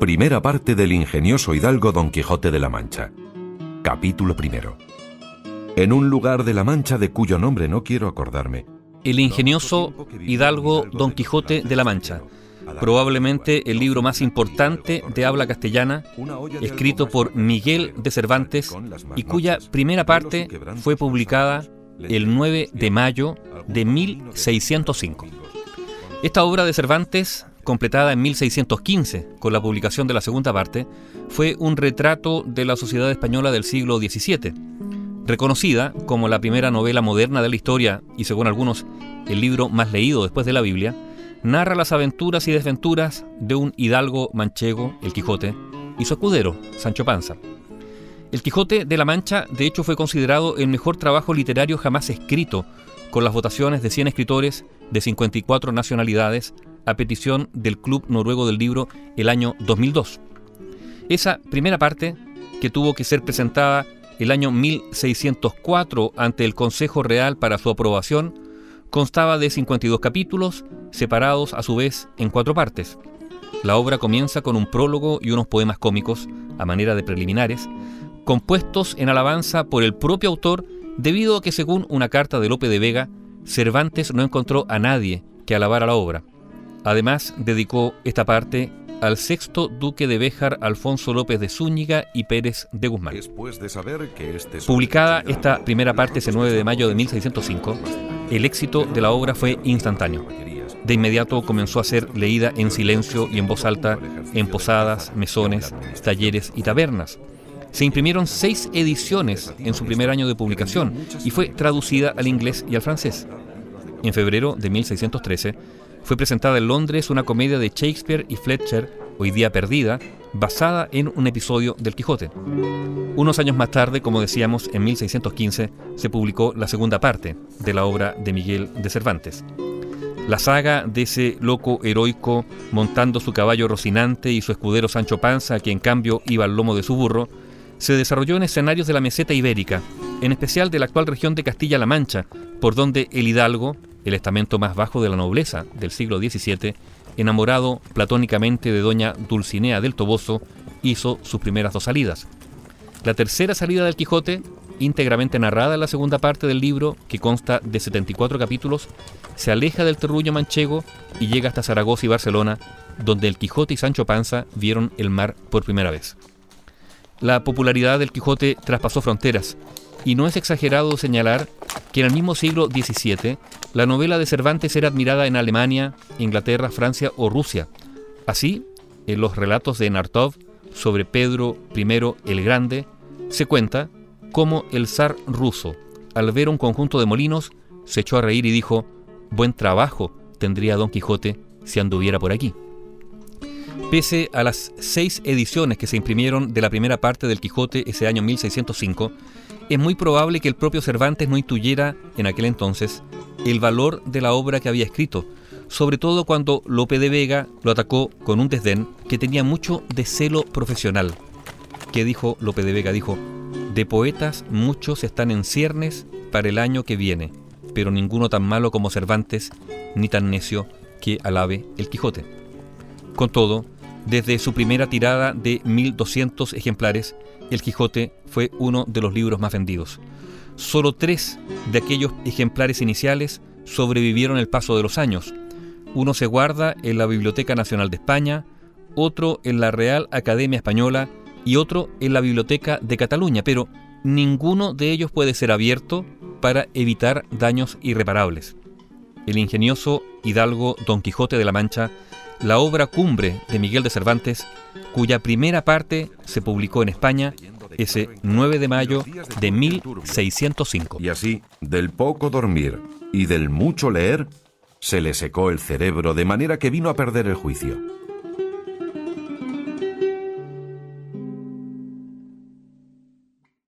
Primera parte del ingenioso hidalgo Don Quijote de la Mancha. Capítulo primero. En un lugar de la Mancha de cuyo nombre no quiero acordarme. El ingenioso hidalgo Don Quijote de la Mancha. Probablemente el libro más importante de habla castellana, escrito por Miguel de Cervantes y cuya primera parte fue publicada el 9 de mayo de 1605. Esta obra de Cervantes, completada en 1615 con la publicación de la segunda parte, fue un retrato de la sociedad española del siglo XVII. Reconocida como la primera novela moderna de la historia y según algunos el libro más leído después de la Biblia, narra las aventuras y desventuras de un hidalgo manchego, el Quijote, y su escudero, Sancho Panza. El Quijote de la Mancha, de hecho, fue considerado el mejor trabajo literario jamás escrito, con las votaciones de 100 escritores de 54 nacionalidades a petición del Club Noruego del Libro el año 2002. Esa primera parte, que tuvo que ser presentada el año 1604 ante el Consejo Real para su aprobación, constaba de 52 capítulos, separados a su vez en cuatro partes. La obra comienza con un prólogo y unos poemas cómicos, a manera de preliminares, compuestos en alabanza por el propio autor debido a que según una carta de Lope de Vega, Cervantes no encontró a nadie que alabara la obra. Además, dedicó esta parte al sexto duque de Béjar, Alfonso López de Zúñiga y Pérez de Guzmán. Este Publicada esta primera parte ese 9 de mayo de 1605, el éxito de la obra fue instantáneo. De inmediato comenzó a ser leída en silencio y en voz alta en posadas, mesones, talleres y tabernas. Se imprimieron seis ediciones en su primer año de publicación y fue traducida al inglés y al francés. En febrero de 1613 fue presentada en Londres una comedia de Shakespeare y Fletcher, Hoy día perdida, basada en un episodio del Quijote. Unos años más tarde, como decíamos, en 1615, se publicó la segunda parte de la obra de Miguel de Cervantes. La saga de ese loco heroico montando su caballo Rocinante y su escudero Sancho Panza, que en cambio iba al lomo de su burro, se desarrolló en escenarios de la meseta ibérica, en especial de la actual región de Castilla-La Mancha, por donde el hidalgo, el estamento más bajo de la nobleza del siglo XVII, enamorado platónicamente de doña Dulcinea del Toboso, hizo sus primeras dos salidas. La tercera salida del Quijote, íntegramente narrada en la segunda parte del libro, que consta de 74 capítulos, se aleja del terruño manchego y llega hasta Zaragoza y Barcelona, donde el Quijote y Sancho Panza vieron el mar por primera vez. La popularidad del Quijote traspasó fronteras, y no es exagerado señalar que en el mismo siglo XVII la novela de Cervantes era admirada en Alemania, Inglaterra, Francia o Rusia. Así, en los relatos de Nartov sobre Pedro I el Grande, se cuenta cómo el zar ruso, al ver un conjunto de molinos, se echó a reír y dijo, buen trabajo tendría Don Quijote si anduviera por aquí. Pese a las seis ediciones que se imprimieron de la primera parte del Quijote ese año 1605, es muy probable que el propio Cervantes no intuyera en aquel entonces el valor de la obra que había escrito, sobre todo cuando Lope de Vega lo atacó con un desdén que tenía mucho de celo profesional. ¿Qué dijo Lope de Vega? Dijo, de poetas muchos están en ciernes para el año que viene, pero ninguno tan malo como Cervantes, ni tan necio que alabe el Quijote. Con todo, desde su primera tirada de 1.200 ejemplares, El Quijote fue uno de los libros más vendidos. Solo tres de aquellos ejemplares iniciales sobrevivieron el paso de los años. Uno se guarda en la Biblioteca Nacional de España, otro en la Real Academia Española y otro en la Biblioteca de Cataluña, pero ninguno de ellos puede ser abierto para evitar daños irreparables. El ingenioso hidalgo Don Quijote de la Mancha la obra cumbre de Miguel de Cervantes, cuya primera parte se publicó en España ese 9 de mayo de 1605. Y así, del poco dormir y del mucho leer, se le secó el cerebro de manera que vino a perder el juicio.